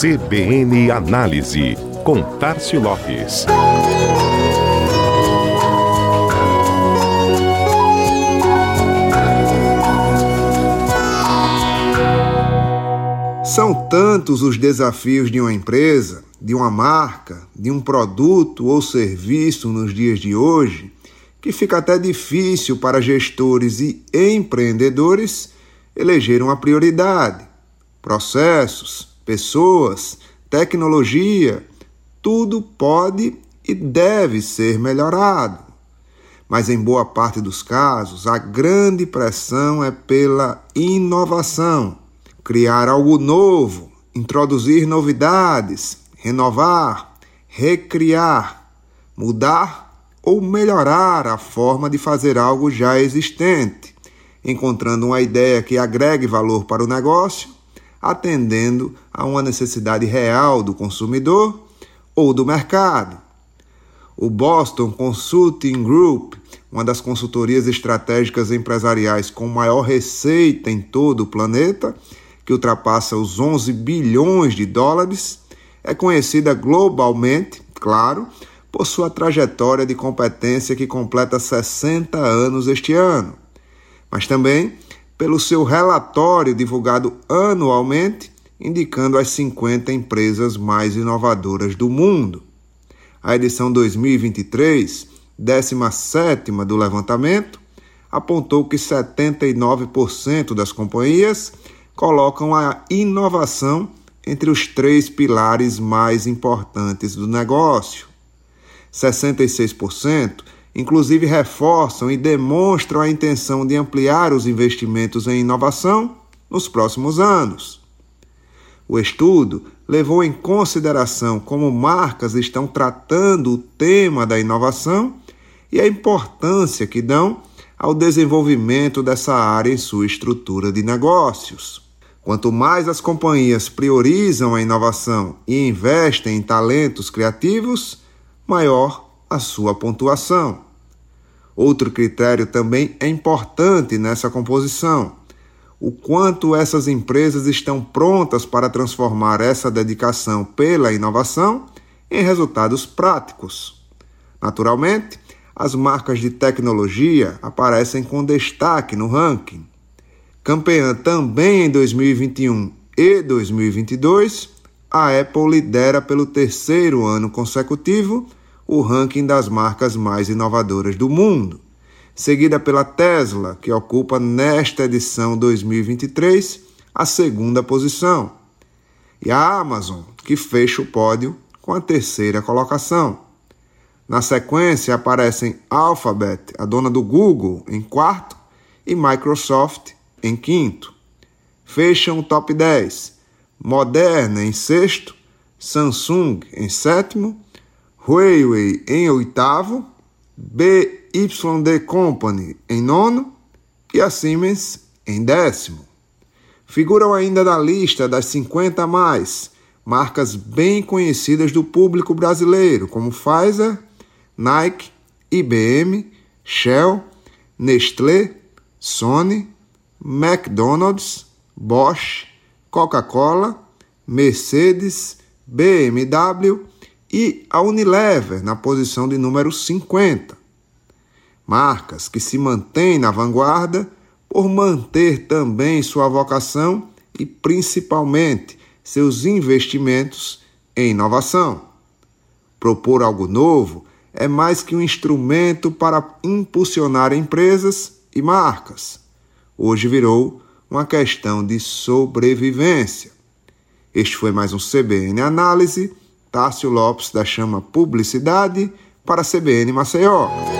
CBN Análise, com Tarcio Lopes. São tantos os desafios de uma empresa, de uma marca, de um produto ou serviço nos dias de hoje, que fica até difícil para gestores e empreendedores eleger uma prioridade. Processos, pessoas, tecnologia, tudo pode e deve ser melhorado. Mas em boa parte dos casos, a grande pressão é pela inovação, criar algo novo, introduzir novidades, renovar, recriar, mudar ou melhorar a forma de fazer algo já existente, encontrando uma ideia que agregue valor para o negócio, atendendo a uma necessidade real do consumidor ou do mercado. O Boston Consulting Group, uma das consultorias estratégicas empresariais com maior receita em todo o planeta, que ultrapassa os 11 bilhões de dólares, é conhecida globalmente, claro, por sua trajetória de competência que completa 60 anos este ano, mas também pelo seu relatório divulgado anualmente, indicando as 50 empresas mais inovadoras do mundo. A edição 2023, 17 do levantamento, apontou que 79% das companhias colocam a inovação entre os três pilares mais importantes do negócio. 66%, inclusive reforçam e demonstram a intenção de ampliar os investimentos em inovação nos próximos anos. O estudo levou em consideração como marcas estão tratando o tema da inovação e a importância que dão ao desenvolvimento dessa área em sua estrutura de negócios. Quanto mais as companhias priorizam a inovação e investem em talentos criativos, maior a sua pontuação. Outro critério também é importante nessa composição: o quanto essas empresas estão prontas para transformar essa dedicação pela inovação em resultados práticos. Naturalmente, as marcas de tecnologia aparecem com destaque no ranking. Campeã também em 2021 e 2022, a Apple lidera pelo terceiro ano consecutivo o ranking das marcas mais inovadoras do mundo, seguida pela Tesla, que ocupa nesta edição 2023 a segunda posição, e a Amazon, que fecha o pódio com a terceira colocação. Na sequência aparecem Alphabet, a dona do Google, em quarto, e Microsoft em quinto. Fecham o top 10. Moderna em sexto, Samsung em sétimo Huawei em oitavo, BYD Company em nono e a Siemens em décimo. Figuram ainda na lista das 50 mais marcas bem conhecidas do público brasileiro, como Pfizer, Nike, IBM, Shell, Nestlé, Sony, McDonald's, Bosch, Coca-Cola, Mercedes, BMW e a Unilever na posição de número 50. Marcas que se mantêm na vanguarda por manter também sua vocação e principalmente seus investimentos em inovação. Propor algo novo é mais que um instrumento para impulsionar empresas e marcas. Hoje virou uma questão de sobrevivência. Este foi mais um CBN Análise Tássio Lopes da Chama Publicidade para a CBN Maceió.